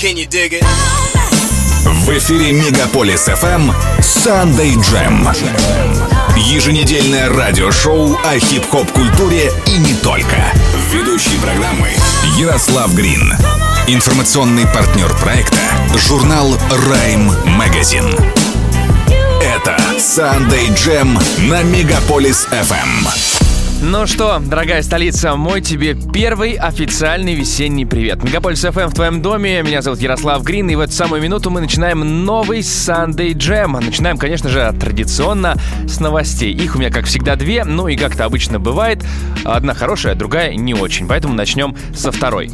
Can you dig it? В эфире Мегаполис FM Sunday Jam. Еженедельное радиошоу о хип-хоп культуре и не только. Ведущий программы Ярослав Грин. Информационный партнер проекта журнал Rhyme Magazine. Это Sunday Jam на Мегаполис FM. Ну что, дорогая столица, мой тебе первый официальный весенний привет. Мегаполис FM в твоем доме. Меня зовут Ярослав Грин, и в эту самую минуту мы начинаем новый Sunday Jam. Начинаем, конечно же, традиционно с новостей. Их у меня, как всегда, две, ну и как-то обычно бывает. Одна хорошая, другая не очень. Поэтому начнем со второй.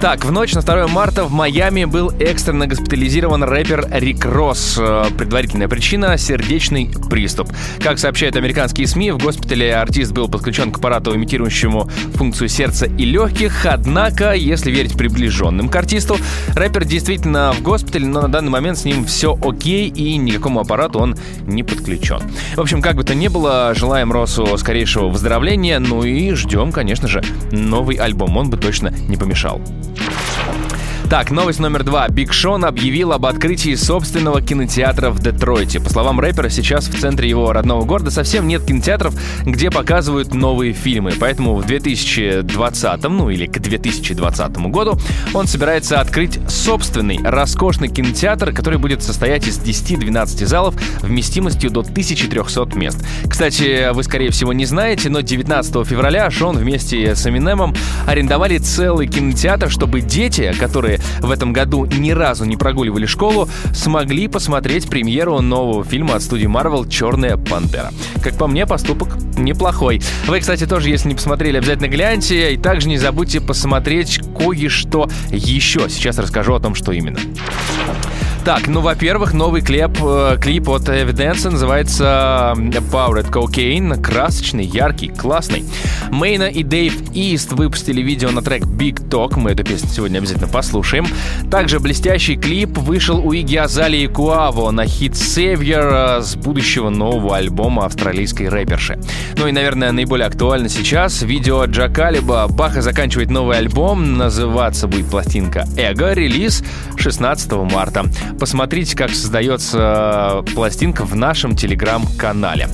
Так, в ночь на 2 марта в Майами был экстренно госпитализирован рэпер Рик Росс. Э, предварительная причина — сердечный приступ. Как сообщают американские СМИ, в госпитале артист был подключен к аппарату, имитирующему функцию сердца и легких. Однако, если верить приближенным к артисту, рэпер действительно в госпитале, но на данный момент с ним все окей и никакому аппарату он не подключен. В общем, как бы то ни было, желаем Россу скорейшего выздоровления, ну и ждем, конечно же, новый альбом. Он бы точно не помешал. Thank you. Так, новость номер два. Биг Шон объявил об открытии собственного кинотеатра в Детройте. По словам рэпера, сейчас в центре его родного города совсем нет кинотеатров, где показывают новые фильмы. Поэтому в 2020, ну или к 2020 году, он собирается открыть собственный роскошный кинотеатр, который будет состоять из 10-12 залов вместимостью до 1300 мест. Кстати, вы, скорее всего, не знаете, но 19 февраля Шон вместе с Эминемом арендовали целый кинотеатр, чтобы дети, которые в этом году ни разу не прогуливали школу, смогли посмотреть премьеру нового фильма от студии Marvel «Черная пантера». Как по мне, поступок неплохой. Вы, кстати, тоже, если не посмотрели, обязательно гляньте. И также не забудьте посмотреть кое-что еще. Сейчас расскажу о том, что именно. Так, ну, во-первых, новый клип, э, клип от Evidence называется Powered Cocaine. Красочный, яркий, классный. Мейна и Дэйв Ист выпустили видео на трек Big Talk. Мы эту песню сегодня обязательно послушаем. Также блестящий клип вышел у Иги Азали и Куаво на хит Savior э, с будущего нового альбома австралийской рэперши. Ну и, наверное, наиболее актуально сейчас видео Джакалиба. Баха заканчивает новый альбом. Называться будет пластинка Эго. Релиз 16 марта. Посмотрите, как создается э, пластинка в нашем телеграм-канале.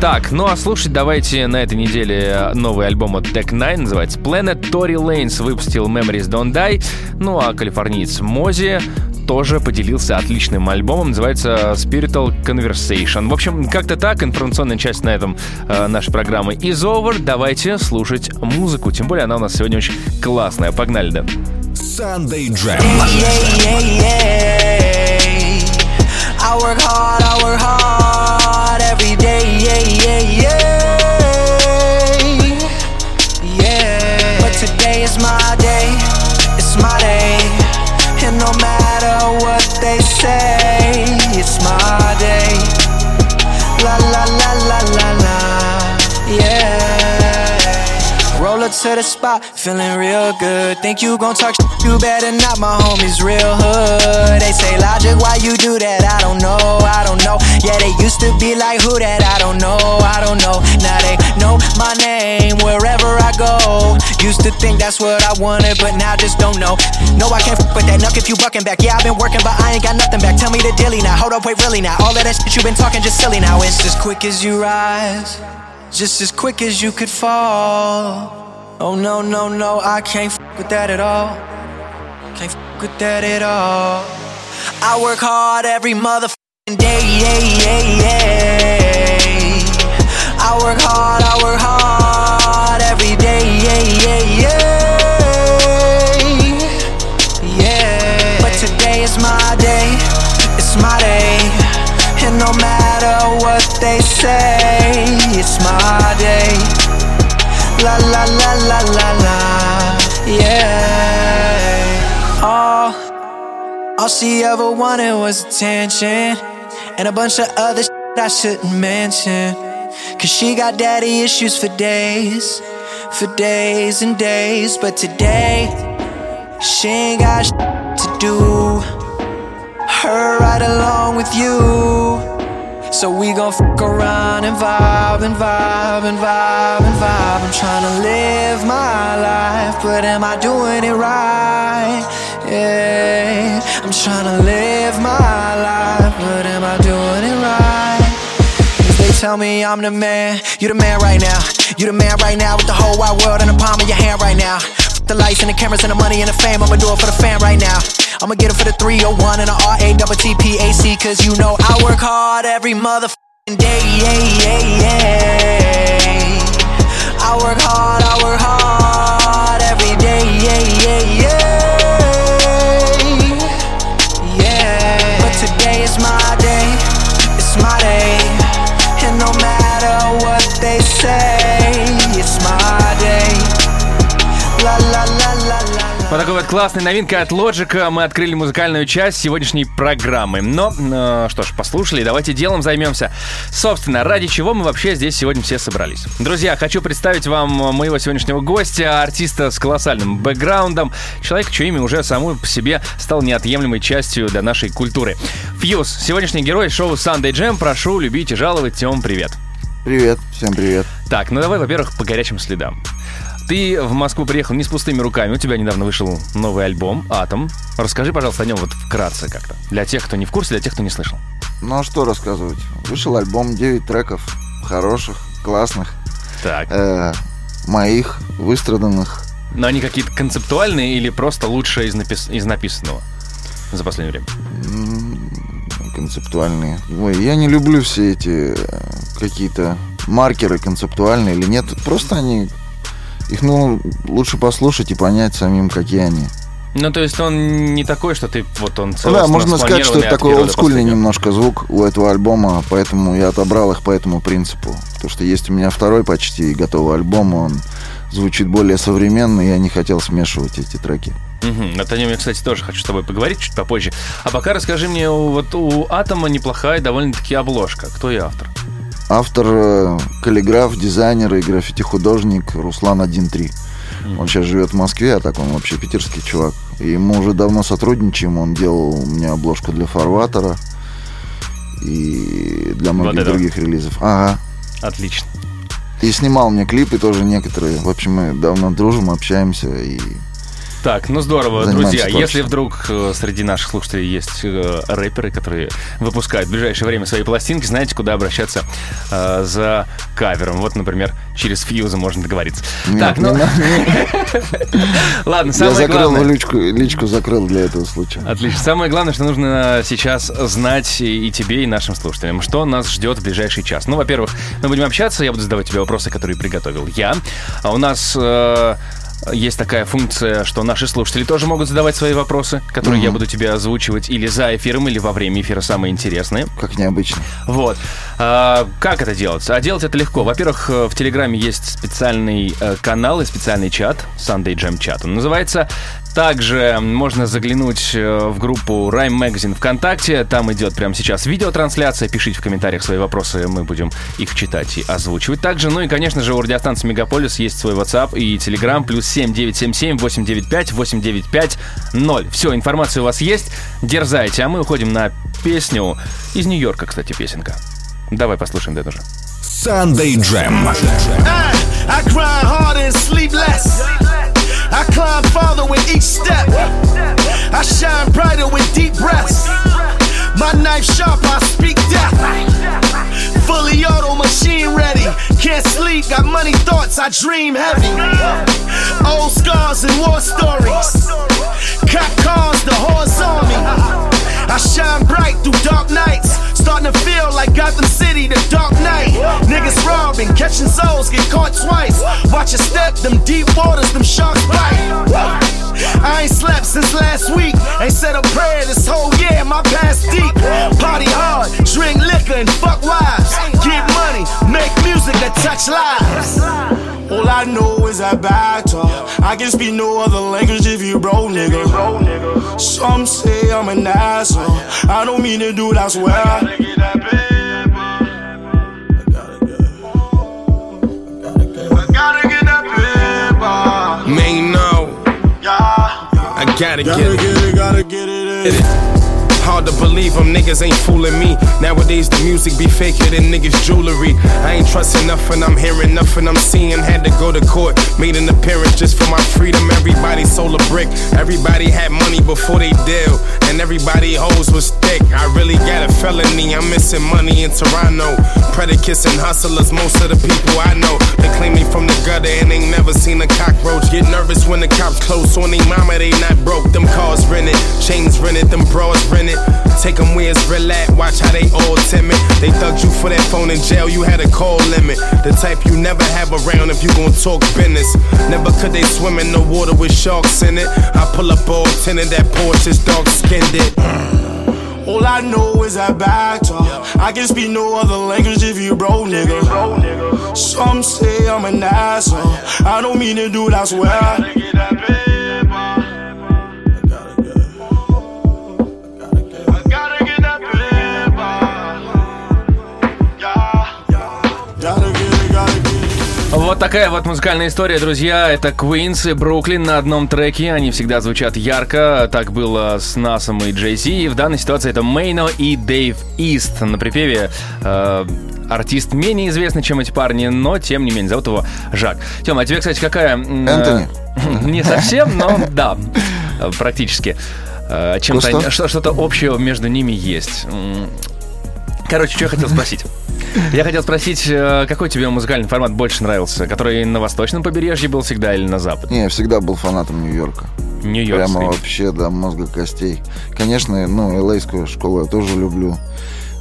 Так, ну а слушать давайте на этой неделе новый альбом от Tech Nine, называется Planet. Tory Lanez выпустил Memories Don't Die. Ну а калифорниец Мози тоже поделился отличным альбомом, называется Spiritual Conversation. В общем, как-то так, информационная часть на этом э, нашей программы is over. Давайте слушать музыку, тем более она у нас сегодня очень классная. Погнали, да. Sunday Jam. I work hard, I work hard every day, yeah, yeah, yeah. Yeah. But today is my day, it's my day. And no matter what they say, to the spot, feeling real good. Think you gon' talk shit, you better not, my homies real hood. They say, Logic, why you do that? I don't know, I don't know. Yeah, they used to be like, who that? I don't know, I don't know. Now they know my name wherever I go. Used to think that's what I wanted, but now just don't know. No, I can't f with that nuck if you bucking back. Yeah, I've been working, but I ain't got nothing back. Tell me the dilly now. Hold up, wait, really now. All of that shit you been talking just silly now. It's as quick as you rise. Just as quick as you could fall. Oh no, no, no, I can't f with that at all. Can't f with that at all. I work hard every motherfucking day, yeah, yeah, yeah. I work hard, I work hard every day, yeah, yeah, yeah. Yeah. But today is my day, it's my day. And no matter what they say, it's my day. La la la la la la, yeah. All, all she ever wanted was attention and a bunch of other shit I shouldn't mention. Cause she got daddy issues for days, for days and days. But today, she ain't got shit to do. Her right along with you. So we gon' fuck around and vibe and vibe and vibe and vibe. I'm tryna live my life, but am I doing it right? Yeah, I'm tryna live my life, but am I doing it right? Cause they tell me I'm the man, you the man right now. You the man right now with the whole wide world in the palm of your hand right now. The lights and the cameras and the money and the fame, I'ma do it for the fan right now. I'ma get it for the 301 and the R-A-T-T-P-A-C, cause you know I work hard every motherfucking day. Yeah, yeah, yeah. I work hard, I work hard every day. Yeah, yeah, yeah. Такой вот классной новинкой от Logic мы открыли музыкальную часть сегодняшней программы. Но, э, что ж, послушали, давайте делом займемся. Собственно, ради чего мы вообще здесь сегодня все собрались. Друзья, хочу представить вам моего сегодняшнего гостя, артиста с колоссальным бэкграундом, человека, чье имя уже само по себе стал неотъемлемой частью для нашей культуры. Фьюз, сегодняшний герой шоу Sunday Jam, прошу любить и жаловать. Тем, привет. Привет, всем привет. Так, ну давай, во-первых, по горячим следам. Ты в Москву приехал не с пустыми руками. У тебя недавно вышел новый альбом «Атом». Расскажи, пожалуйста, о нем вот вкратце как-то. Для тех, кто не в курсе, для тех, кто не слышал. Ну а что рассказывать? Вышел альбом, 9 треков, хороших, классных, Так. э, моих, выстраданных. Но они какие-то концептуальные или просто лучшее из, напис- из написанного за последнее время? концептуальные. Ой, я не люблю все эти э, какие-то маркеры концептуальные или нет. Просто они... Их, ну, лучше послушать и понять самим, какие они. Ну, то есть он не такой, что ты вот он Ну да, целостно можно сказать, что это такой олдскульный немножко звук у этого альбома, поэтому я отобрал их по этому принципу. Потому что есть у меня второй почти готовый альбом, он звучит более современно, и я не хотел смешивать эти треки. Вот о нем я, кстати, тоже хочу с тобой поговорить чуть попозже. А пока расскажи мне, вот у Атома неплохая довольно-таки обложка. Кто и автор? Автор э, каллиграф, дизайнер и граффити-художник Руслан 1.3. Он сейчас живет в Москве, а так он вообще питерский чувак. И мы уже давно сотрудничаем. Он делал у меня обложку для Фарватера и для многих это. других релизов. Ага. Отлично. И снимал мне клипы тоже некоторые. В общем, мы давно дружим, общаемся. И Так, ну здорово, друзья. Если творчеством. вдруг э, среди наших слушателей есть э, рэперы, которые выпускают в ближайшее время свои пластинки, знаете, куда обращаться э, за кавером. Вот, например, через Фьюза можно договориться. Нет, так, ну, ладно, я самое закрыл главное. личку, личку закрыл для этого случая. Отлично. Самое главное, что нужно сейчас знать и и тебе, и нашим слушателям, что нас ждет в ближайший час. Ну, во-первых, мы будем общаться, я буду задавать тебе вопросы, которые приготовил я. А у нас э, есть такая функция, что наши слушатели тоже могут задавать свои вопросы, которые я буду тебе озвучивать или за эфиром, или во время эфира самые интересные. Как необычно. Вот. А, как это делать? А делать это легко. Во-первых, э, в Телеграме есть специальный э, канал и специальный чат, Sunday Jam чат. Он называется. Также можно заглянуть э, в группу Rhyme Magazine ВКонтакте. Там идет прямо сейчас видеотрансляция. Пишите в комментариях свои вопросы, мы будем их читать и озвучивать также. Ну и, конечно же, у радиостанции Мегаполис есть свой WhatsApp и Telegram. Плюс 7977 895 895 0. Все, информация у вас есть. Дерзайте. А мы уходим на песню из Нью-Йорка, кстати, песенка. Давай послушаем это уже. Sunday Jam. I grind harder and sleep less. I climb farther with each step. I shine brighter with deep breaths. My knife sharp, I speak death. Fully auto machine ready. Can't sleep, got money thoughts, I dream heavy. Old scars and war stories. Cop cars, the horse on me. I shine bright through dark nights. Starting to feel like Gotham City, the dark night. Niggas robbing, catching souls, get caught twice. Watch your step, them deep waters, them sharks bite. I ain't slept since last week. Ain't said a prayer this whole year, my past deep. Party hard, drink liquor and fuck wives. Get money, make music that touch lives. All I know is that back talk. I can speak no other language if you bro, nigga. Some say I'm an asshole. I don't mean to do that, swear. I gotta get that paper. I gotta get. I gotta get that paper. Man, no, Yeah. I gotta get it. get it, gotta get it. in. Hard to believe them, niggas ain't fooling me. Nowadays the music be faker than niggas' jewelry. I ain't trusting nothing, I'm hearing nothing, I'm seeing. Had to go to court, made an appearance just for my freedom. Everybody sold a brick, everybody had money before they deal, and everybody hoes was thick. I really got a felony, I'm missing money in Toronto. Predicates and hustlers, most of the people I know. They claim me from the gutter and ain't never seen a cockroach. Get nervous when the cops close on they mama, they not broke. Them cars rented, chains rented, them bras rented. Take them where it's real at, watch how they all timid. They thugged you for that phone in jail, you had a call limit. The type you never have around if you gon' talk business. Never could they swim in the water with sharks in it. I pull up all tinted, that porch is dark skinned it. All I know is that back talk. I can speak no other language if you bro, nigga. Some say I'm an asshole. I don't mean to do that, I Вот такая вот музыкальная история, друзья. Это Queens и Бруклин на одном треке. Они всегда звучат ярко. Так было с Насом и Джей Зи. И в данной ситуации это Мейно и Дэйв Ист. На припеве э, артист менее известный, чем эти парни, но тем не менее, зовут его Жак. Тёма, а тебе, кстати, какая... Энтони. Не совсем, но да, э, практически. Э, Чем-то, что-то общего между ними есть. Короче, что я хотел спросить. Я хотел спросить, э, какой тебе музыкальный формат больше нравился? Который на восточном побережье был всегда или на западном? Не, я всегда был фанатом Нью-Йорка. Нью-Йорк. Прямо вообще до мозга костей. Конечно, ну, элейскую школу я тоже люблю.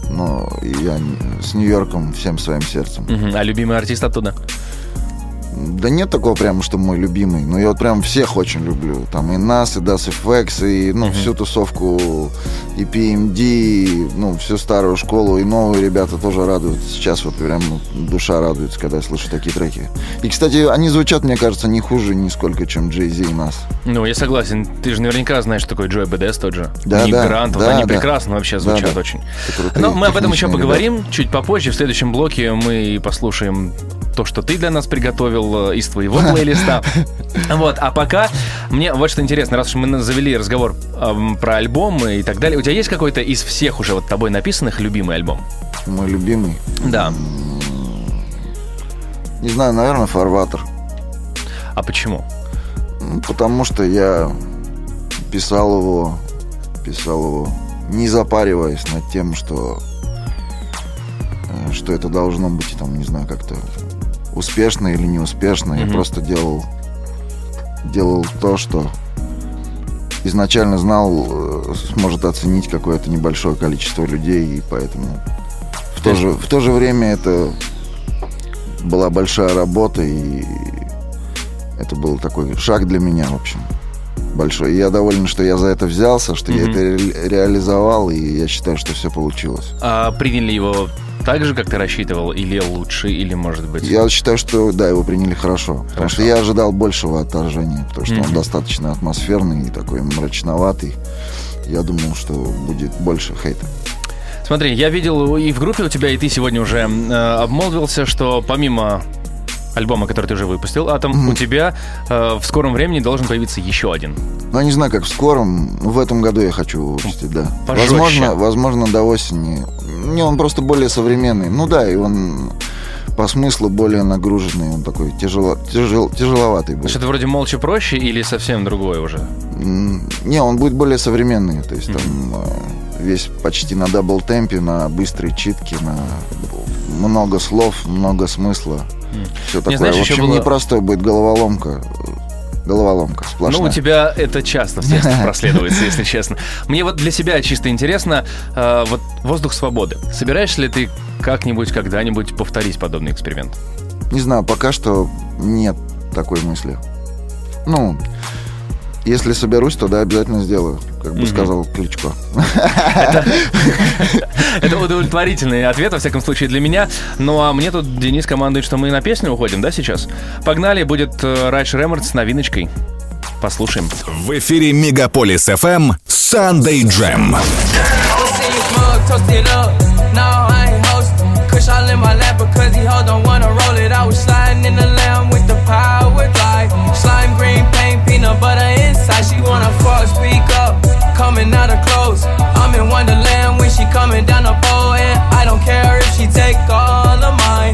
Но я с Нью-Йорком всем своим сердцем. А любимый артист оттуда? Да нет такого прямо, что мой любимый. Но я вот прям всех очень люблю. Там и нас, и Das FX, и ну, всю тусовку, и PMD, и, ну, всю старую школу, и новые ребята тоже радуют. Сейчас вот прям ну, душа радуется, когда я слышу такие треки. И, кстати, они звучат, мне кажется, не хуже нисколько, чем Jay Z и нас. Ну, я согласен. Ты же наверняка знаешь, что такой Джой БДС тот же. Да, Ник да, Грант. Вот да, они да. прекрасно вообще Да, звучат да. очень. Это крутые, Но мы об этом еще поговорим чуть попозже. В следующем блоке мы послушаем то, что ты для нас приготовил э, из твоего плейлиста. Вот, а пока мне вот что интересно, раз уж мы завели разговор эм, про альбомы и так далее, у тебя есть какой-то из всех уже вот тобой написанных любимый альбом? Мой любимый. Да. Не знаю, наверное, Фарватер. А почему? Ну, Потому что я писал его, писал его, не запариваясь над тем, что, э, что это должно быть, там, не знаю, как-то успешно или неуспешно. Я Мгм. просто делал, делал то, что изначально знал, э, сможет оценить какое-то небольшое количество людей, и поэтому в то же, в то же время это была большая работа, и это был такой шаг для меня, в общем, большой. И я доволен, что я за это взялся, что я Мгм. это ре- реализовал, и я считаю, что все получилось. А приняли его так же, как ты рассчитывал, или лучше, или, может быть... Я считаю, что да, его приняли хорошо. Потому Хорошо. что я ожидал большего отторжения, потому что Мгм. он достаточно атмосферный и такой мрачноватый. Я думал, что будет больше хейта. Смотри, я видел и в группе у тебя, и ты сегодня уже э, обмолвился, что помимо альбома, который ты уже выпустил, Атом, у тебя э, в скором времени должен появиться еще один. Ну, я не знаю, как в скором. В этом году я хочу выпустить, да. Пожестче. Возможно, возможно, до осени. Не, он просто более современный. Ну да, и он по смыслу более нагруженный. Он такой тяжело, тяжел, тяжеловатый будет. Значит, это вроде молча проще или совсем другое уже? Не, он будет более современный. То есть там э, весь почти на double темпе, на быстрой читке, на много слов, много смысла. Все такое. знаешь, в еще общем, было- непростой будет головоломка. Головоломка сплошная. Ну, у тебя это часто в текстах проследуется, если честно. Мне вот для себя чисто интересно, э, вот воздух свободы. Собираешься ли ты как-нибудь, когда-нибудь повторить подобный эксперимент? Не знаю, пока что нет такой мысли. Ну, если соберусь, то да, обязательно сделаю, как бы Мгм. сказал Кличко. Это удовлетворительный ответ, во всяком случае, для меня. Ну, а мне тут Денис командует, что мы на песню уходим, да, сейчас? Погнали, будет э, Райш Ремард с новиночкой. Послушаем. В эфире Мегаполис FM Sunday Jam. see you smug, toast it up. No, I. Kush all in my lap because he hold don't wanna roll it. I was sliding in the lamb with the power glide. Slime green paint, peanut butter inside. She wanna fuck, speak up, coming out of clothes. I'm in Wonderland when she coming down the pole, and I don't care if she take all of mine.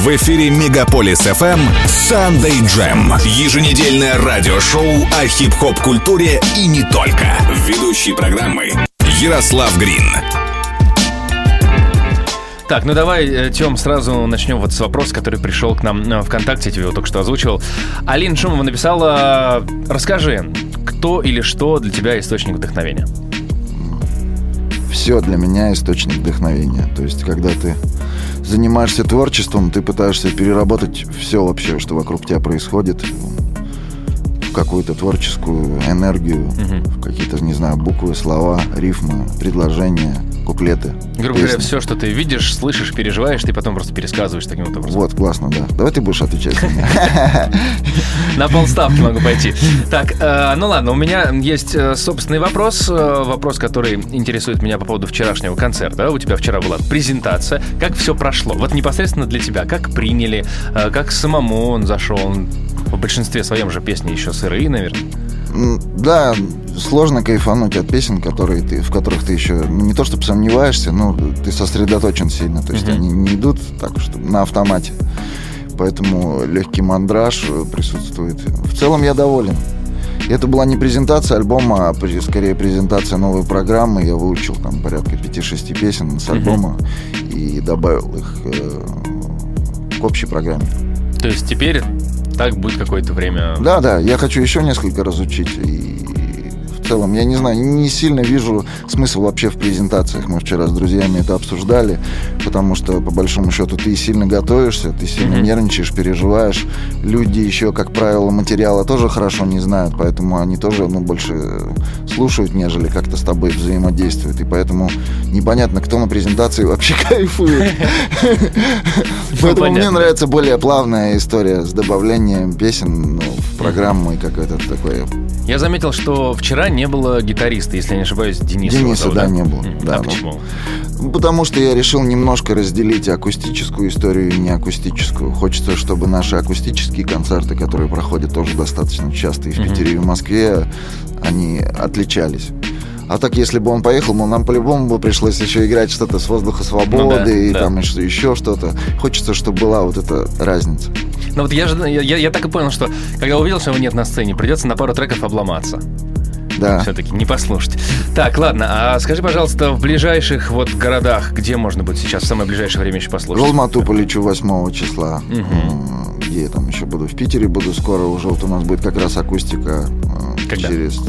В эфире Мегаполис FM Sunday Jam. Еженедельное радиошоу о хип-хоп культуре и не только. Ведущий программы Ярослав Грин. Так, ну давай, Тем, сразу начнем вот с вопроса, который пришел к нам э, ВКонтакте, я тебе его только что озвучивал. Алина Шумова написала, расскажи, кто или что для тебя источник вдохновения? Все для меня источник вдохновения. То есть, когда ты занимаешься творчеством, ты пытаешься переработать все вообще, что вокруг тебя происходит, в какую-то творческую энергию, в какие-то, не знаю, буквы, слова, рифмы, предложения, куплеты. Грубо говоря, все, что ты видишь, слышишь, переживаешь, ты потом просто пересказываешь таким вот образом. Вот, классно, да. Давай ты будешь отвечать. На полставки могу пойти. Так, э, ну ладно, у меня есть э, собственный вопрос. э, вопрос, который интересует меня по поводу вчерашнего концерта. У тебя вчера была презентация. Как все прошло? Вот непосредственно для тебя. Как приняли? как самому он зашел? В большинстве своем же песни еще сырые, наверное. Да, сложно кайфануть от песен, которые ты, в которых ты еще ну, не то чтобы сомневаешься, но ты сосредоточен сильно. То есть Мгм. они не идут так, что на автомате. Поэтому легкий мандраж э, присутствует. В целом я доволен. Это была не презентация альбома, а скорее презентация новой программы. Я выучил там порядка 5-6 песен с альбома и добавил их э, к общей программе. То есть теперь так будет какое-то время. Да, да, я хочу еще несколько разучить. И целом, я не знаю, не сильно вижу смысл вообще в презентациях. Мы вчера с друзьями это обсуждали, потому что, по большому счету, ты сильно готовишься, ты сильно Мгм. нервничаешь, переживаешь. Люди еще, как правило, материала тоже хорошо не знают, поэтому они тоже, ну, больше слушают, нежели как-то с тобой взаимодействуют. И поэтому непонятно, кто на презентации вообще кайфует. Поэтому мне нравится более плавная история с добавлением песен ну, в программу и какое-то такое. Я заметил, что вчера не было гитариста, если я не ошибаюсь, Дениса. Дениса, зовут, да, не было. М, Да, а ну. почему? Ну, Потому что я решил немножко разделить акустическую историю и неакустическую. Хочется, чтобы наши акустические концерты, которые проходят тоже достаточно часто и в. Питере, и в Москве, они отличались. А так, если бы он поехал, ну, нам по-любому бы пришлось еще играть что-то с воздуха свободы Ну да, и да. там еще, еще что-то. Хочется, чтобы была вот эта разница. Ну вот я же я- я так и понял, что когда увидел, что его нет на сцене, придется на пару треков обломаться. Да. Все-таки не послушать. Так, ладно, а скажи, пожалуйста, в ближайших вот городах, где можно будет сейчас в самое ближайшее время еще В послушать? Алмату полечу 8 числа. М, Где я там еще буду? В Питере буду скоро. Уже вот у нас будет как раз акустика. э, Когда? Через...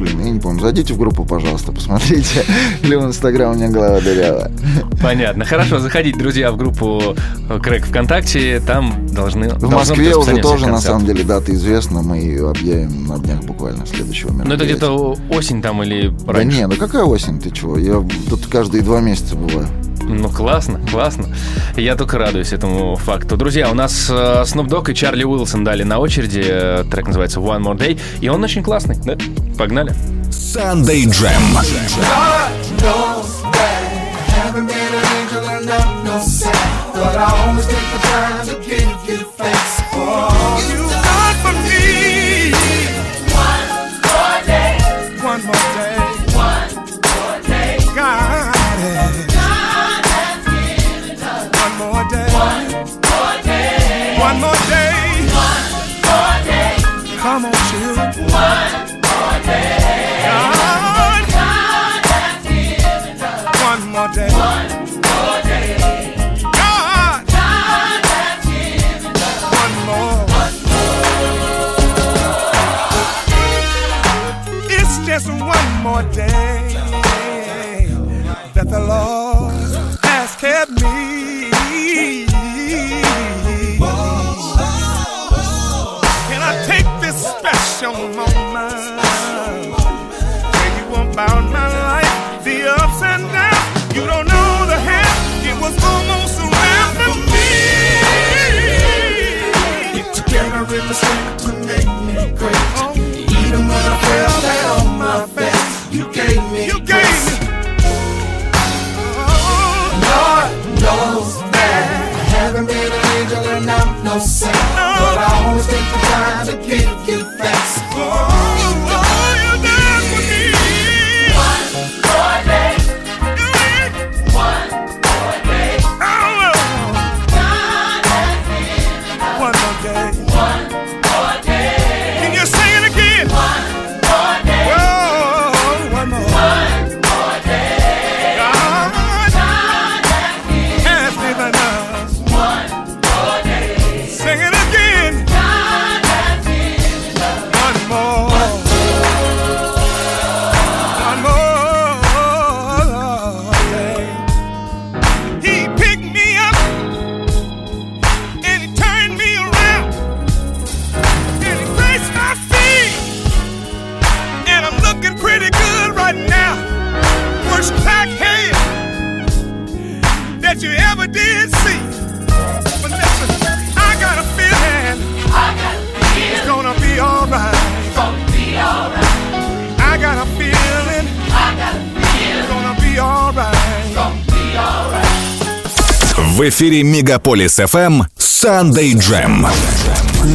Блин, я не помню. Зайдите в группу, пожалуйста, посмотрите. Или в Инстаграм у меня голова дырявая. Понятно. Хорошо, заходите, друзья, в группу Крэк ВКонтакте, там должны... В Москве уже тоже, на самом деле, дата известна. Мы ее объявим на днях буквально следующего Ну это мероприятия. где-то осень там или Да раньше? не, ну какая осень, ты чего? Я тут каждые два месяца бываю. Ну, классно, классно. Я только радуюсь этому факту. Друзья, у нас э, Snoop Dogg и Чарли Уилсон дали на очереди. Э, Трек называется One More Day. И он очень классный, да? Погнали. Sunday Jam. But I always take the time to give you thanks for all you've more damn no saint, but I always take the time to эфире Мегаполис FM Sunday Jam.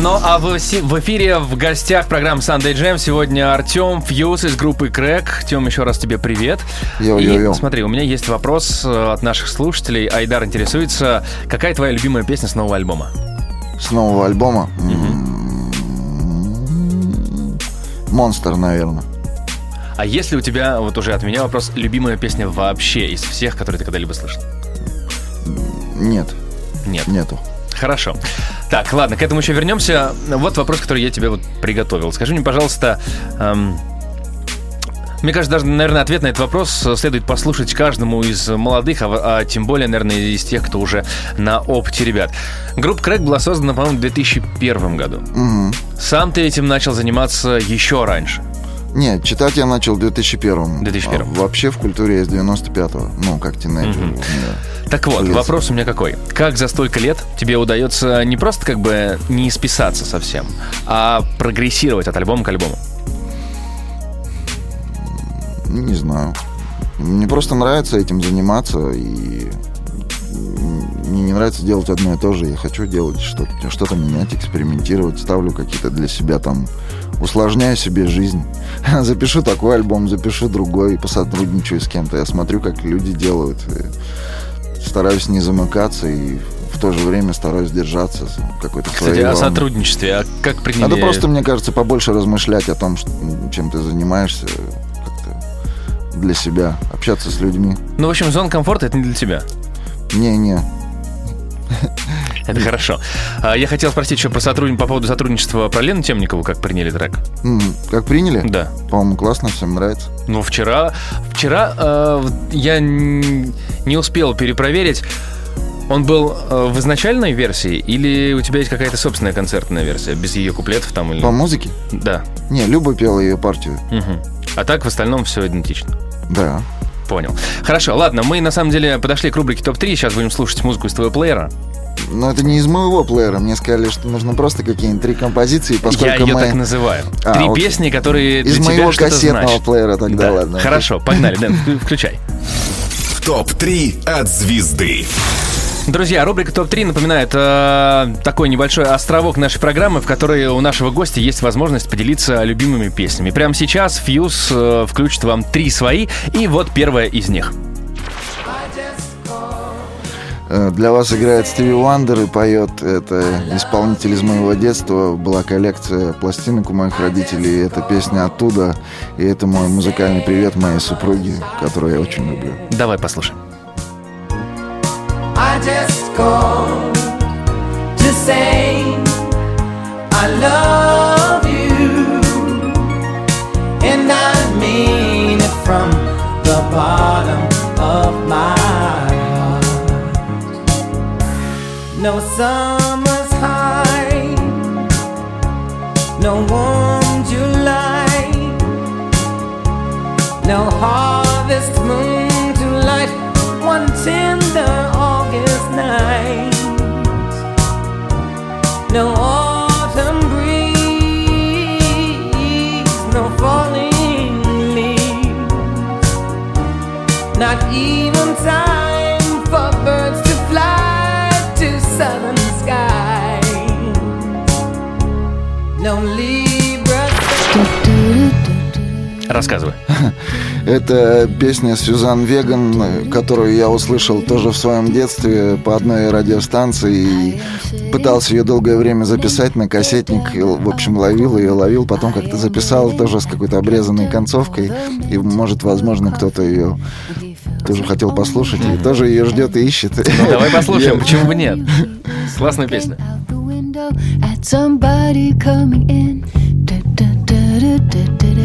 Ну а в, в эфире в гостях программы Sunday Jam сегодня Артем Фьюз из группы Крэк. Тем, еще раз тебе привет. Йо-йо-йо. И смотри, у меня есть вопрос э, от наших слушателей. Айдар интересуется, какая твоя любимая песня с нового альбома? С нового альбома. Монстр, наверное. А есть ли у тебя, вот уже от меня вопрос, любимая песня вообще из всех, которые ты когда-либо слышал? Нет, Нет. нету. Хорошо. Так, ладно, к этому еще вернемся. Вот вопрос, который я тебе вот приготовил. Скажи мне, пожалуйста, эм, мне кажется, даже, наверное, ответ на этот вопрос следует послушать каждому из молодых, а, а тем более, наверное, из тех, кто уже на опыте ребят. Группа Крэк была создана, по-моему, в 2001 году. Мгм. Сам ты этим начал заниматься еще раньше. Нет, читать я начал в 2001. 2001. А вообще в культуре я с 95-го. Ну, как тинейджер. Мгм. у меня. Так вот, Блин. вопрос у меня какой. Как за столько лет тебе удается не просто как бы не исписаться совсем, а прогрессировать от альбома к альбому? Не знаю. Мне просто нравится этим заниматься, и мне не нравится делать одно и то же. Я хочу делать что-то, что-то менять, экспериментировать, ставлю какие-то для себя там, усложняю себе жизнь. Запишу такой альбом, запишу другой, посотрудничаю с кем-то. Я смотрю, как люди делают. стараюсь не замыкаться и в то же время стараюсь держаться какой-то Кстати, своей о волны. сотрудничестве. А как приняли... Надо просто, мне кажется, побольше размышлять о том, чем ты занимаешься, для себя, общаться с людьми. Ну, в общем, зона комфорта — это не для тебя. Не-не. Это хорошо. А, Я хотел спросить еще про сотруд... по поводу сотрудничества про Лену Темникову, как приняли трек. Как приняли? Да. По-моему, классно, всем нравится. Ну, вчера... Вчера э, я не успел перепроверить, он был э, в изначальной версии или у тебя есть какая-то собственная концертная версия, без ее куплетов там или... По музыке? Да. Не, Люба пела ее партию. Мгм. А так в остальном все идентично. Да. Понял. Хорошо, ладно, мы на самом деле подошли к рубрике ТОП-3, сейчас будем слушать музыку из твоего плеера. Но это не из моего плеера. Мне сказали, что нужно просто какие-нибудь три композиции, поскольку Я ее мы... так называю. А, Три окей. песни, которые Из для тебя моего что-то кассетного значат. плеера тогда, Да. ладно. Хорошо, погнали, Дэн, вк- включай. ТОП-3 от звезды. Друзья, рубрика ТОП-3 напоминает э, такой небольшой островок нашей программы, в которой у нашего гостя есть возможность поделиться любимыми песнями. Прямо сейчас Фьюз э, включит вам три свои, и вот первая из них. Э, Для вас играет Стиви Вандер и поет. Это исполнитель из моего детства. Была коллекция пластинок у моих родителей. и Это песня оттуда. И это мой музыкальный привет моей супруге, которую я очень люблю. Давай послушаем. I just called to say I love you, and I mean it from the bottom of my heart. No summer's high, no warm July, no harvest no autumn breeze, no falling leaves, not even time for birds to fly to southern skies. No Libra. Рассказывай. Это песня Сюзан Веган, которую я услышал тоже в своем детстве по одной радиостанции и пытался ее долгое время записать на кассетник. И, в общем, ловил ее, ловил, потом как-то записал тоже с какой-то обрезанной концовкой. И, может, возможно, кто-то ее тоже хотел послушать и тоже ее ждет и ищет. Ну, давай послушаем, почему бы нет? Классная песня. at somebody coming in. It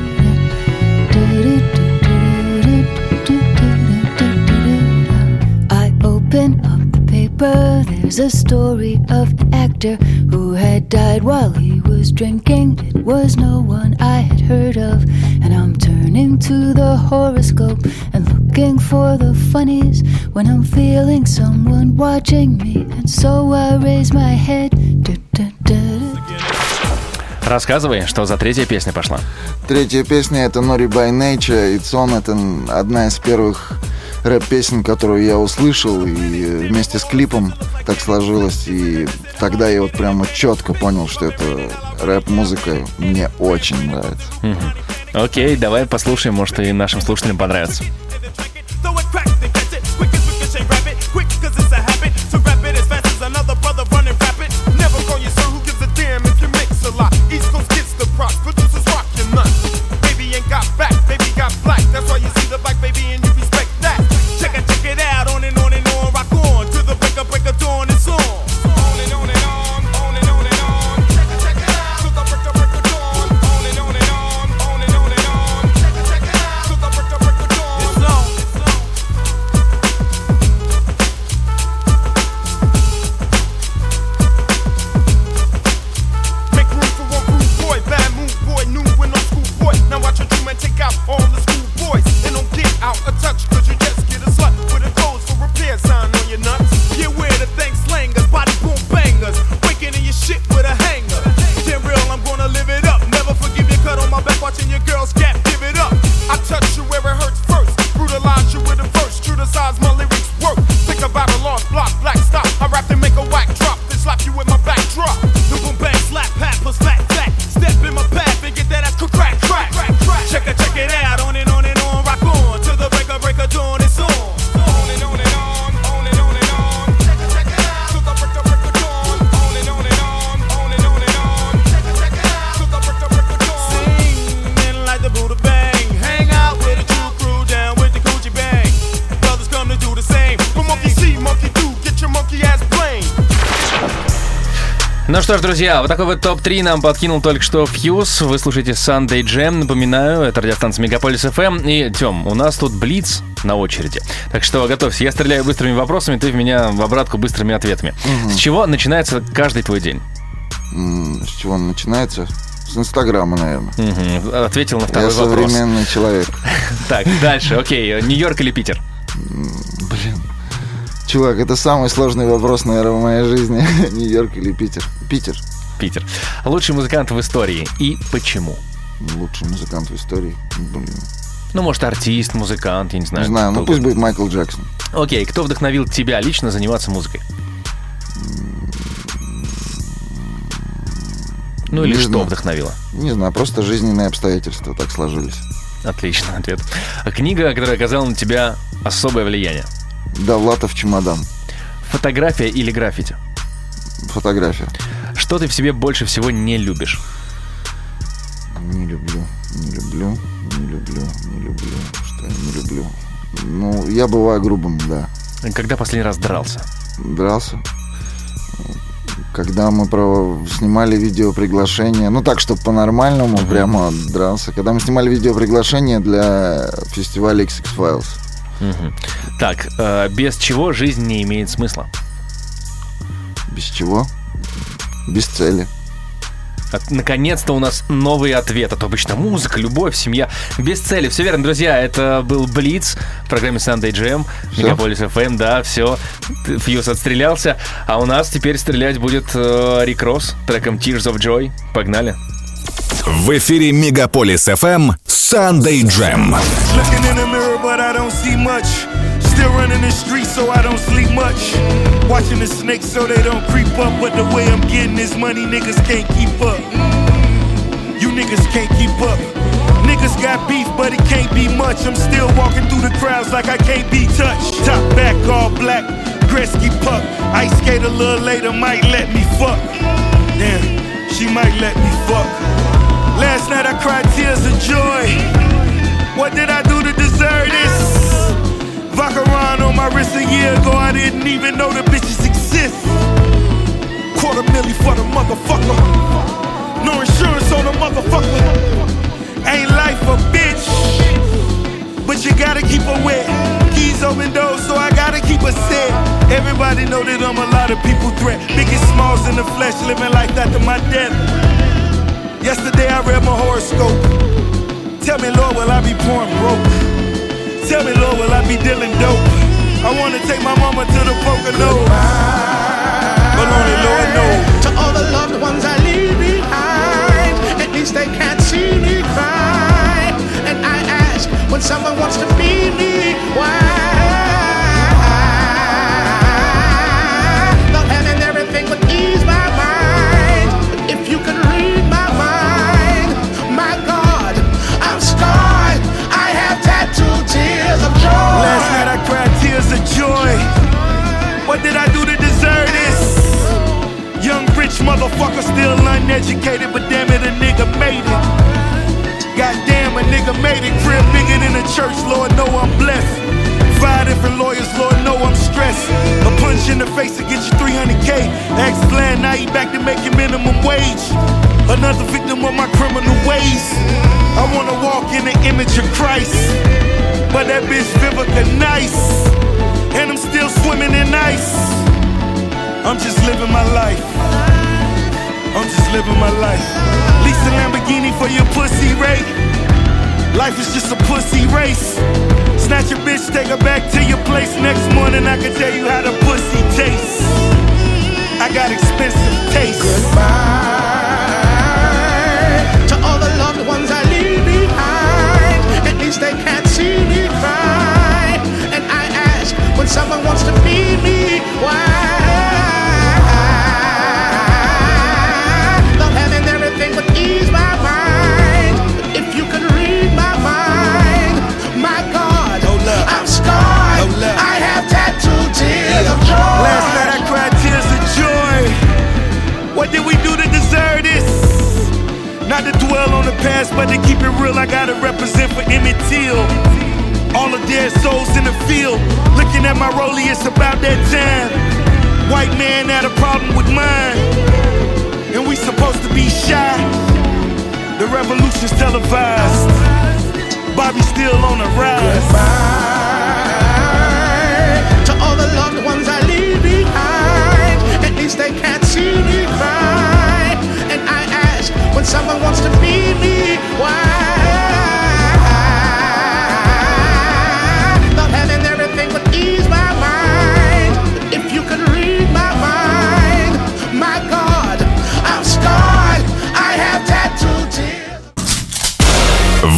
paper. There's a story of an actor who had died while he was drinking. It was no one I had heard of. And I'm turning to the horoscope and looking for the funnies when I'm feeling someone watching me. And so I raise my head. Рассказывай, что за третья песня пошла. Третья песня это Nori by Nature. It's On это одна из первых рэп-песен, которую я услышал, и вместе с клипом так сложилось. И тогда я вот прямо четко понял, что это рэп-музыка мне очень нравится. Окей, давай послушаем, может, и нашим слушателям понравится. Что ж, друзья, вот такой вот топ-3 нам подкинул только что Фьюз. Вы слушаете Sunday Jam. Напоминаю, это радиостанция Мегаполис FM. И, Тем, у нас тут Блиц на очереди. Так что готовься. Я стреляю быстрыми вопросами, ты в меня в обратку быстрыми ответами. С чего начинается каждый твой день? С чего он начинается? С Инстаграма, наверное. Мгм. Ответил на Я второй вопрос. современный человек. Так, дальше, окей. Нью-Йорк или Питер? Блин. Чувак, это самый сложный вопрос, наверное, в моей жизни. Нью-Йорк или Питер? Питер. Питер. Лучший музыкант в истории. И почему? Лучший музыкант в истории. Блин. Ну, может, артист, музыкант, я не знаю. Не знаю, ну пусть будет Майкл Джексон. Окей, кто вдохновил тебя лично заниматься музыкой? Ну или Не что знаю. вдохновило? Не знаю, просто жизненные обстоятельства так сложились. Отличный ответ. А Книга, которая оказала на тебя особое влияние. Довлатов чемодан. Фотография или граффити? Фотография. Что ты в себе больше всего не любишь? Не люблю, не люблю, не люблю, не люблю. Что я не люблю? Ну, я бываю грубым, да. Когда последний раз дрался? Дрался. Когда мы про... снимали видео приглашение, ну так, чтобы по-нормальному, прямо дрался. Когда мы снимали видео приглашение для фестиваля XX Files. Мгм. Так, э, без чего жизнь не имеет смысла? Без чего? Без цели. Наконец-то у нас новый ответ. А то обычно музыка, любовь, семья. Без цели. Все верно, друзья. Это был Блиц в программе Sunday Jam. Всё? Мегаполис FM, да, все. Фьюз отстрелялся. А у нас теперь стрелять будет э, Рик Росс треком Tears of Joy. Погнали. В эфире Мегаполис FM Sunday Jam. Still running the streets, so I don't sleep much. Watching the snakes so they don't creep up. But the way I'm getting this money, niggas can't keep up. You niggas can't keep up. Niggas got beef, but it can't be much. I'm still walking through the crowds like I can't be touched. Top back, all black, Gretzky puck. Ice skate a little later, might let me fuck. Damn, she might let me fuck. Last night I cried tears of joy. What did I do to deserve this? Vacaron on my wrist a year ago, I didn't even know the bitches exist. Quarter milli for the motherfucker. No insurance on the motherfucker. Ain't life a bitch, but you gotta keep her wet. Keys open doors, so I gotta keep her set. Everybody know that I'm a lot of people threat. Biggest smalls in the flesh, living life after my death. Yesterday I read my horoscope. Tell me, Lord, will I be born broke? Tell me, Lord, will I be dealing dope? I wanna take my mama to the Pocono. But still uneducated, but damn it, a nigga made it. Goddamn, a nigga made it. Crib bigger than a church, Lord, know I'm blessed. Five different lawyers, Lord, know I'm stressed. A punch in the face to get you 300k. Ex plan, now he back to making minimum wage. Another victim of my criminal ways. I wanna walk in the image of Christ. But that bitch Vivica nice. And I'm still swimming in ice. I'm just living my life. I'm just living my life. Lease a Lamborghini for your pussy rate. Life is just a pussy race. Snatch a bitch, take her back to your place. Next morning, I can tell you how the pussy tastes. I got expensive taste. To all the loved ones I leave behind, at least they can't see me cry. And I ask when someone wants to be me, why? Represent for Emmett Till. All the dead souls in the field. Looking at my rollie, it's about that time. White man had a problem with mine. And we supposed to be shy. The revolution's televised. Bobby still on the rise. Goodbye To all the loved ones I leave behind, at least they can't see me cry. And I ask when someone wants to be me, why?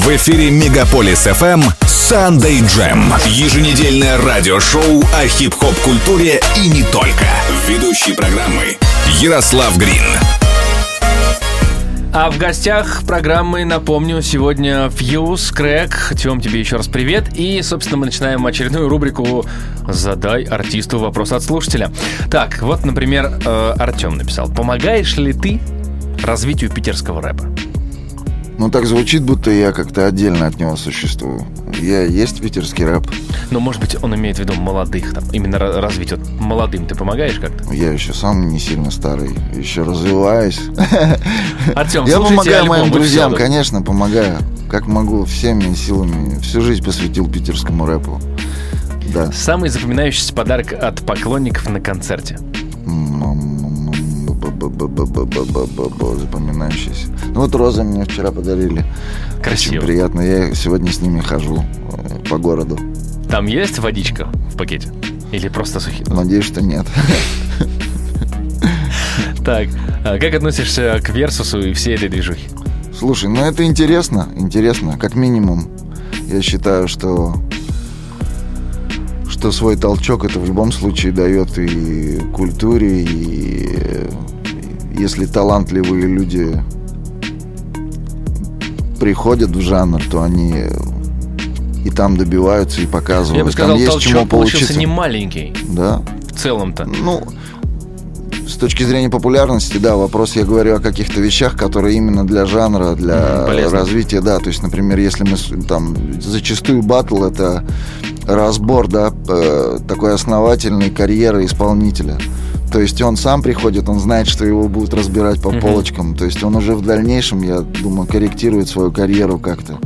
В эфире Мегаполис FM Sunday Jam. Еженедельное радиошоу о хип-хоп культуре и не только. Ведущий программы Ярослав Грин. А в гостях программы, напомню, сегодня Фьюз, Крэк. Тем, тебе еще раз привет. И, собственно, мы начинаем очередную рубрику «Задай артисту вопрос от слушателя». Так, вот, например, э, Артем написал. Помогаешь ли ты развитию питерского рэпа? Ну так звучит, будто я как-то отдельно от него существую. Я есть питерский рэп. Но, ну, может быть, он имеет в виду молодых, там, именно развить. Вот молодым ты помогаешь как-то? Я еще сам не сильно старый, еще развиваюсь. Альбом, я помогаю моим друзьям, конечно, помогаю. Как могу, всеми силами. Всю жизнь посвятил питерскому рэпу. Да. Самый запоминающийся подарок от поклонников на концерте? Ну, Запоминающийся. Ну вот розы мне вчера подарили. Красиво. Очень приятно. Я сегодня с ними хожу по городу. Там есть водичка в пакете? Или просто сухие? Надеюсь, что нет. Так, как относишься к Версусу и всей этой движухе? Слушай, ну это интересно, интересно, как минимум. Я считаю, что что свой толчок это в любом случае дает и культуре, и если талантливые люди приходят в жанр, то они и там добиваются и показывают. Я бы сказал, там есть чему получился не маленький Да. в целом-то. Ну, с точки зрения популярности, да, вопрос я говорю о каких-то вещах, которые именно для жанра, для полезно. развития, да. То есть, например, если мы там зачастую батл это разбор, да, э, такой основательной карьеры исполнителя. То есть он сам приходит, он знает, что его будут разбирать по Мгм. полочкам. То есть он уже в дальнейшем, я думаю, корректирует свою карьеру как-то.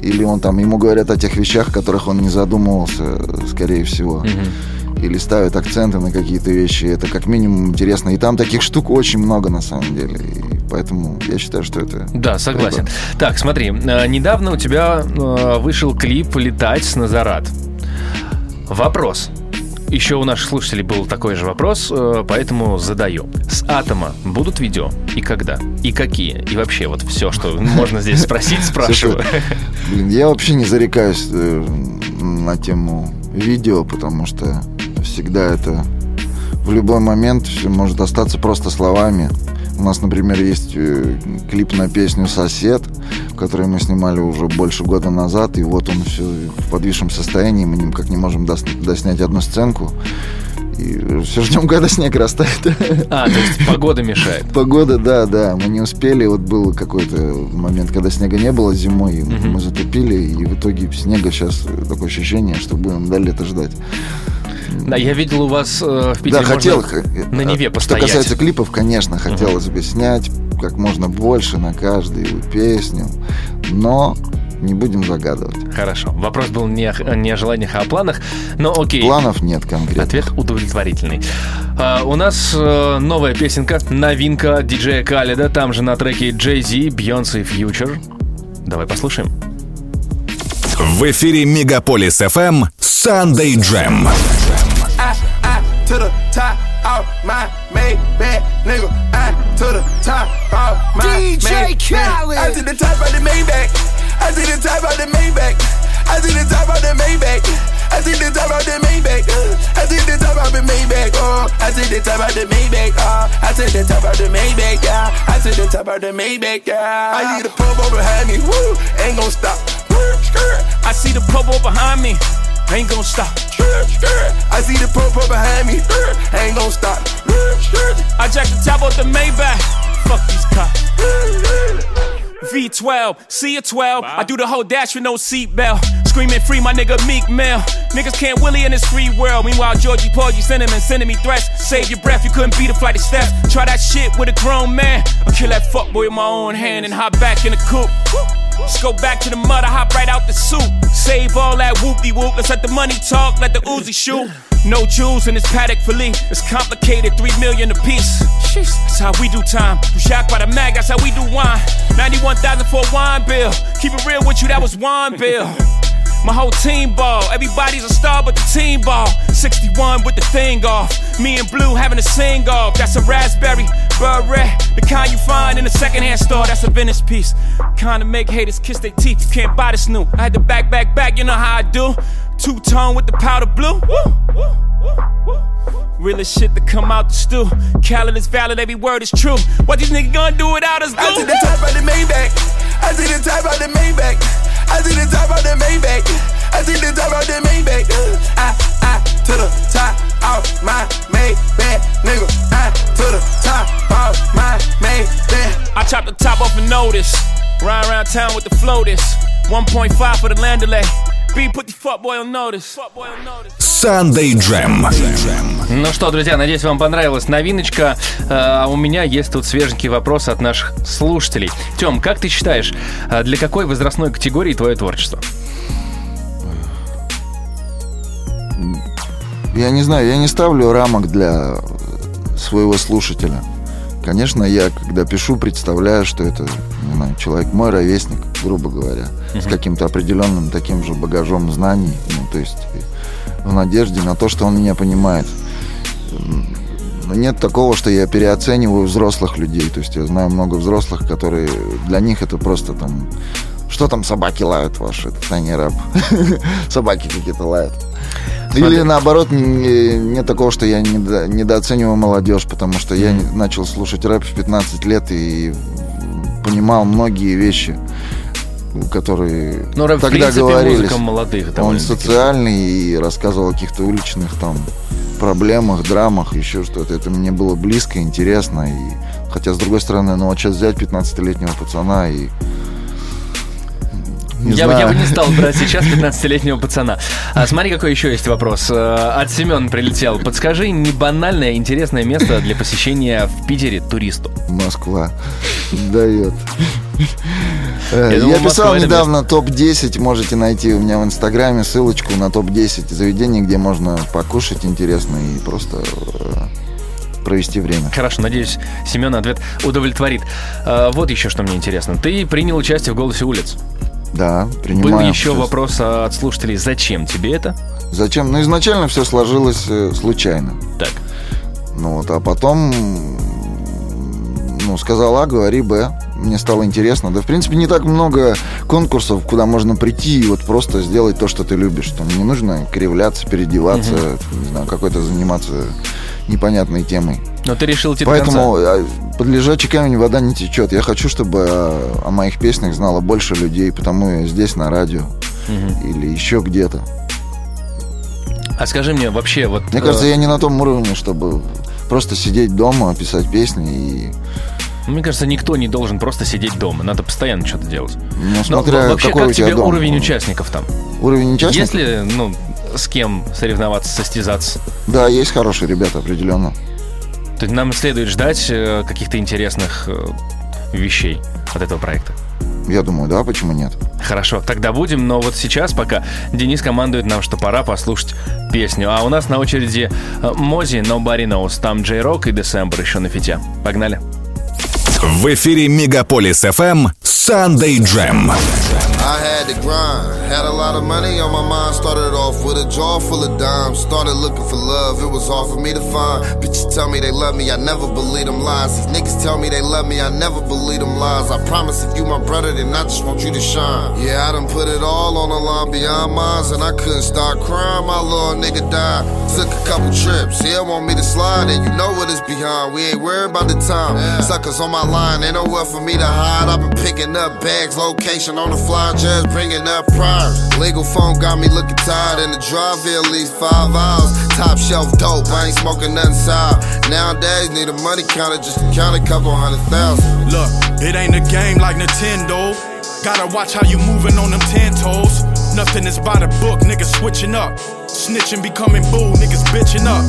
Или он там, ему говорят о тех вещах, о которых он не задумывался, скорее всего Мгм. или ставят акценты на какие-то вещи. Это как минимум интересно. И там таких штук очень много на самом деле. И поэтому я считаю, что это... Да, согласен. Так, смотри, э, недавно у тебя э, вышел клип «Летать с Назарат». Вопрос. Еще у наших слушателей был такой же вопрос, э, поэтому задаю. С Атома будут видео? И когда? И какие? И вообще вот все, что можно здесь спросить, спрашиваю. Блин, я вообще не зарекаюсь э, на тему видео, потому что всегда это в любой момент может остаться просто словами. У нас, например, есть э, клип на песню «Сосед», который мы снимали уже больше года назад, и вот он все в подвисшем состоянии, мы никак не можем дос- доснять одну сценку. И все ждем, когда снег растает. А, то есть погода мешает. Погода, да, да, мы не успели. Вот был какой-то момент, когда снега не было зимой, Мгм. мы затупили, и в итоге снега сейчас такое ощущение, что будем до лета ждать. Да, я видел у вас э, в Питере да, хотел. х- на Неве Что постоять. касается клипов, конечно, хотелось бы снять как можно больше на каждую песню, но не будем загадывать. Хорошо. Вопрос был не о, не о желаниях, а о планах. Но окей. Планов нет конкретно. Ответ удовлетворительный. А, у нас э, новая песенка, новинка диджея Калида, там же на треке Jay Z, Beyonce Future. Давай послушаем. В эфире Мегаполис FM Sunday Jam. I, I to the top of my Maybach, nigga. I to the top of my DJ. Khaled. I to the top of the Maybach. I to the top of the Maybach. I to the top of the Maybach. I to the top of the Maybach. uh, I to the top of the Maybach. Oh, I to the top of the Maybach. Oh, I to the top of the Maybach. Yeah, I to the top of the Maybach. Yeah, I a pump over behind me. Woo, ain't gon' stop. I see the popo behind me. Ain't gonna stop. I see the pump behind me. Ain't gon' stop. I jack the top off the Maybach. Fuck these cops. V12, C a 12. I do the whole dash with no seatbelt. Screaming free, my nigga Meek Mill. Niggas can't Willie in this free world. Meanwhile, Georgie Porgy sending and sending me threats. Save your breath, you couldn't beat a flight of steps. Try that shit with a grown man. I'll kill that fuckboy with my own hand and hop back in the coupe. Just go back to the mud, I hop right out the soup. Save all that whoopty whoop. Let's let the money talk, let the Uzi shoot. No jewels in this paddock fillet. It's complicated, three million a piece. That's how we do time. You shocked by the mag, that's how we do wine. 91,000 for a wine bill. Keep it real with you, that was wine bill. My whole team ball. Everybody's a star but the team ball. 61 with the thing off. Me and Blue having a sing off. That's a raspberry beret. The kind you find in a secondhand store. That's a Venice piece. Kinda make haters kiss their teeth. You can't buy this new. I had to back, back, back. You know how I do. Two tone with the powder blue. Realest shit to come out the stew. Khaled is valid, every word is true. What these niggas gonna do without us? Do? I see the top of the Maybach. I see the top of the Maybach. I see the top of the Maybach. I see the top of the Maybach. I, I, to the top of my Maybach, nigga. I, to the top of my Maybach. I chop the top off a notice. Ride around town with the floaters. 1.5 for the land delay. B put the fuck boy on notice. Fuck boy on notice. Sunday Jam. Ну что, друзья, надеюсь, вам понравилась новиночка. А у меня есть тут свеженький вопрос от наших слушателей. Тем, как ты считаешь, а для какой возрастной категории твое творчество? Я не знаю, я не ставлю рамок для своего слушателя. Конечно, я, когда пишу, представляю, что это, не знаю, человек мой ровесник, грубо говоря, с каким-то определенным таким же багажом знаний, ну, то есть в надежде на то, что он меня понимает. Но нет такого, что я переоцениваю взрослых людей. То есть я знаю много взрослых, которые для них это просто там... Что там собаки лают ваши? Это не рэп. Собаки какие-то лают. Или наоборот, не- нет такого, что я недо- недооцениваю молодежь, потому что я не- начал слушать рэп в 15 лет и понимал многие вещи, которые Ну, рэп, в тогда принципе, говорились. музыка молодых Он социальный и рассказывал о каких-то уличных там проблемах, драмах, еще что-то. Это мне было близко, интересно. И... Хотя, с другой стороны, ну вот сейчас взять 15-летнего пацана и... Не я, бы, я знаю. бы не стал брать сейчас 15-летнего пацана. А смотри, какой еще есть вопрос. Э, От Семен прилетел. Подскажи не банальное, интересное место для посещения в Питере туристу. Москва дает. Э, Я думал, Я писал недавно топ-10, можете найти у меня в инстаграме ссылочку на топ-10 заведений, где можно покушать интересно и просто э, провести время. Хорошо, надеюсь, Семен ответ удовлетворит. Э, Вот еще что мне интересно. Ты принял участие в «Голосе улиц». Да, принимаю. Был еще участие. вопрос от слушателей. Зачем тебе это? Зачем? Ну, изначально все сложилось э, случайно. Так. Ну вот, а потом, ну, сказал А, говори Б. Мне стало интересно. Да, в принципе, не так много конкурсов, куда можно прийти и вот просто сделать то, что ты любишь. Там не нужно кривляться, переодеваться, не знаю, какой-то заниматься непонятной темой. Но ты решил идти до Поэтому конца. Под лежачий камень вода не течет. Я хочу, чтобы а, о моих песнях знало больше людей, потому я здесь на радио или еще где-то. А скажи мне вообще, вот... Мне э, кажется, я не на том уровне, чтобы просто сидеть дома, писать песни и Мне кажется, никто не должен просто сидеть дома. Надо постоянно что-то делать. Ну, Но смотря вообще, какой как тебе дом. уровень участников там? Уровень участников? Если, ну, с кем соревноваться, состязаться? Да, есть хорошие ребята, определенно. То есть нам следует ждать э, каких-то интересных э, вещей от этого проекта. Я думаю, да, почему нет? Хорошо, тогда будем, но вот сейчас пока Денис командует нам, что пора послушать песню. А у нас на очереди э, Мози, Nobody Knows, там Джей Рок и Десембр еще на фите. Погнали. В эфире Мегаполис FM Sunday Jam. I had to grind, had a lot of money on my mind. Started off with a jar full of dimes. Started looking for love, it was all for me to find. Bitches tell me they love me, I never believe them lies. These niggas tell me they love me, I never believe them lies. I promise if you my brother, then I just want you to shine. Yeah, I done put it all on the line beyond mines, and I couldn't start crying. My little nigga died. Took a couple trips, yeah, want me to slide, and you know what it's behind. We ain't worried about the time. Suckers on my line, ain't nowhere for me to hide. I've been picking up bags, location on the fly, just bringing up priors. Legal phone got me looking tired in the drive at least five hours. Top shelf dope, I ain't smoking nothing sour. Nowadays, need a money counter just to count a couple hundred thousand. Look, it ain't a game like Nintendo. Gotta watch how you moving on them ten toes. Nothing is by the book, niggas switching up. Snitching, becoming boo, niggas bitching up.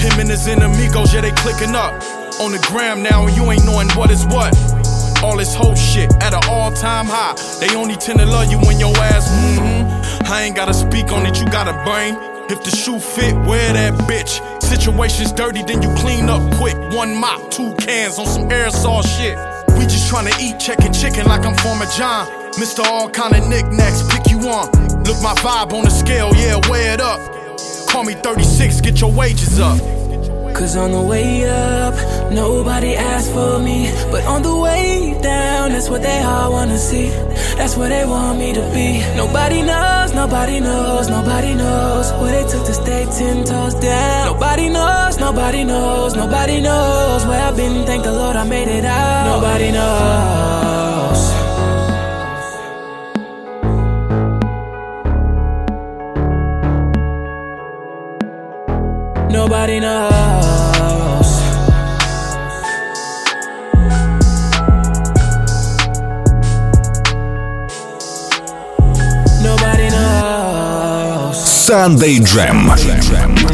Him and his enemigos, yeah, they clicking up. On the gram now, and you ain't knowing what is what. All this whole shit at an all time high. They only tend to love you when your ass, mm-hmm. I ain't gotta speak on it, you got a brain. If the shoe fit, wear that bitch. Situation's dirty, then you clean up quick. One mop, two cans on some aerosol shit. We just tryna eat, checking chicken like I'm former John. Mr. All kind of knickknacks, pick you on. Look my vibe on the scale, yeah, weigh it up. Call me 36, get your wages up. Cause on the way up, nobody asked for me. But on the way down, that's what they all wanna see. That's where they want me to be. Nobody knows, nobody knows, nobody knows what it took to stay ten toes down. Nobody knows, Nobody knows, nobody knows where I've been. Thank the Lord I made it out. Nobody knows. Nobody knows. Sunday Jam.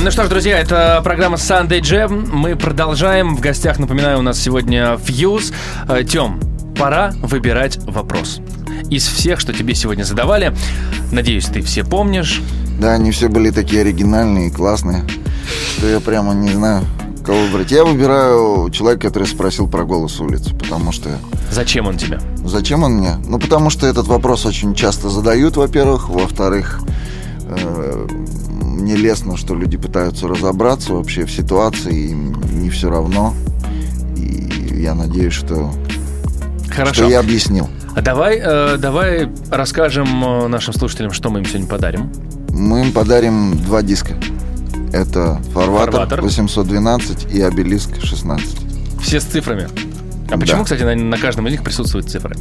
Ну что ж, друзья, это программа Sunday Jam. Мы продолжаем. В гостях, напоминаю, у нас сегодня Фьюз. Э, Тем, пора выбирать вопрос. Из всех, что тебе сегодня задавали, надеюсь, ты все помнишь. Да, они все были такие оригинальные и классные, что я прямо не знаю, кого выбрать. Я выбираю человека, который спросил про голос улиц, потому что... Зачем он тебе? Зачем он мне? Ну, потому что этот вопрос очень часто задают, во-первых. Во-вторых, мне лестно, что люди пытаются разобраться вообще в ситуации, им не все равно. И я надеюсь, что, Хорошо. что я объяснил. А Давай, э, давай расскажем э, нашим слушателям, что мы им сегодня подарим. Мы им подарим два диска. Это Фарватер, Фарватер. 812 и Обелиск 16. Все с цифрами. А почему, кстати, на, на каждом из них присутствуют цифры?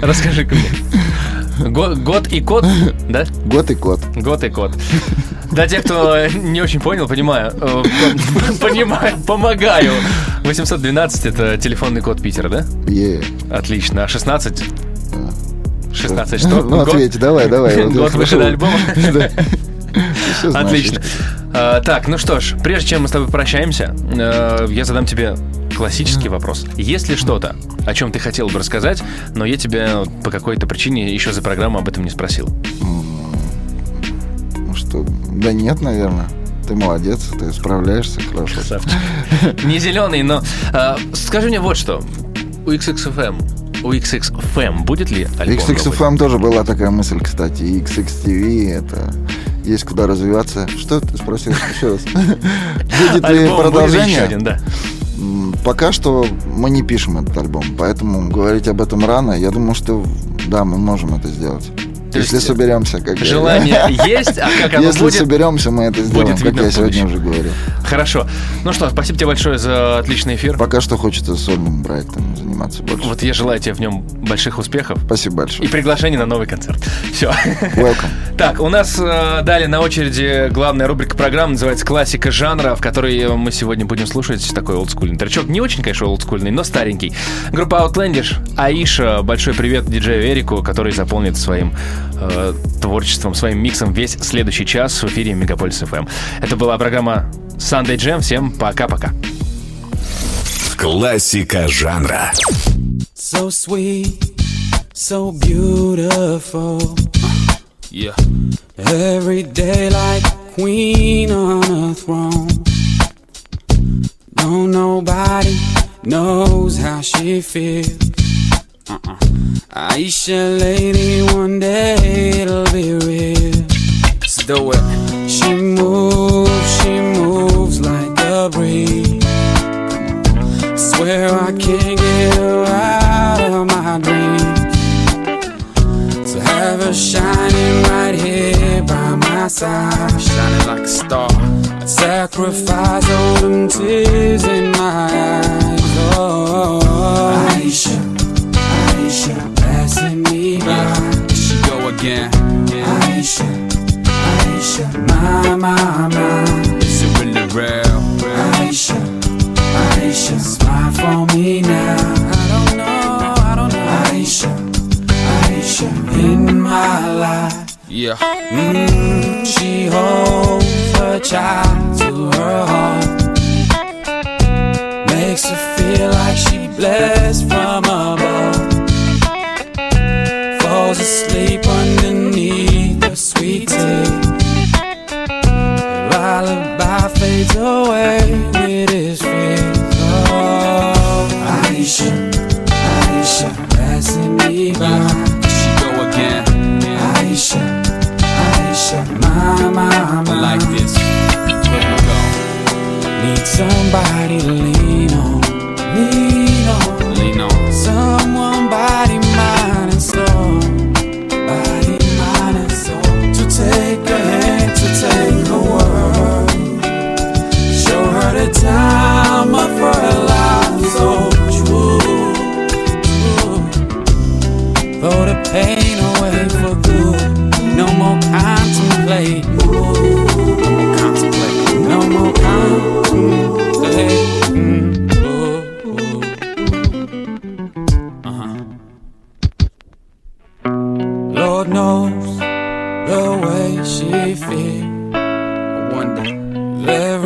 Расскажи-ка мне. Го- Год и код, да? Год и код. Год и код. Для тех, кто не очень понял, понимаю. э, Понимаю, помогаю. 812 это телефонный код Питера, да? Е. Отлично. А 16? 16 что? Ну, Год? ответь, давай, давай. Год всё знаешь. Отлично. А, так, ну что ж, прежде чем мы с тобой прощаемся, э, я задам тебе классический вопрос. Есть ли что-то, о чем ты хотел бы рассказать, но я тебя по какой-то причине еще за программу об этом не спросил? Ну что, да нет, наверное. Ты молодец, ты справляешься хорошо. Красавчик. Не зеленый, но э, скажи мне вот что. У XXFM, у XXFM будет ли альбом? новый? XXFM тоже была такая мысль, кстати. И XXTV это есть куда развиваться. Что ты спросил еще раз? Будет ли Альбом будет продолжение? еще один, да. Пока что мы не пишем этот альбом, поэтому говорить об этом рано. Я думаю, что да, мы можем это сделать. То Если соберемся, как я- Желание есть, а как оно Если будет? соберемся, мы это сделаем, будет как видно я в сегодня уже говорил. Хорошо. Ну что, спасибо тебе большое за отличный эфир. Пока что хочется сольным проектом заниматься больше. Вот я желаю тебе в нем больших успехов. Спасибо большое. И приглашение на новый концерт. Все. Welcome. Так, у нас э, далее на очереди главная рубрика программы, называется «Классика жанра», в которой мы сегодня будем слушать такой олдскульный тречок. Не очень, конечно, олдскульный, но старенький. Группа Outlandish, Аиша, большой привет диджею Эрику, который заполнит своим э, творчеством, своим миксом весь следующий час в эфире Мегаполис FM. Это была программа Sunday Jam. Всем пока-пока. Классика жанра. So sweet, so beautiful. Yeah. Every day like queen on a throne. No, nobody knows how she feels. Uh-uh. Aisha, lady, one day it'll be real. Let's do it. She moves, she moves like a breeze. I Swear I can't get her out of my dreams. To have her shining right here by my side. Shining like a star. I'd sacrifice all them tears in my eyes. Oh,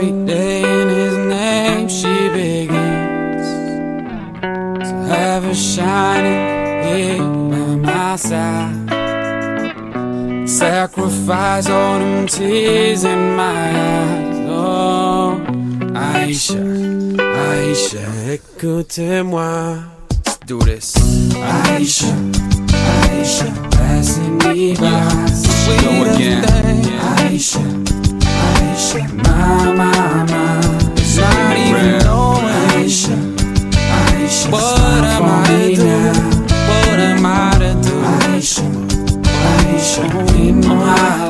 every day in his name she begins to have her shining here by my side. Sacrifice all them tears in my eyes. Oh, Aisha, Aisha, écoutez-moi. Let's do this. Aisha, Aisha, passing me by. Go again. Aisha, Aisha, my, my, my. Not even knowing Aisha, Aisha, what am I to do? What am I to do? Aisha, Aisha, in my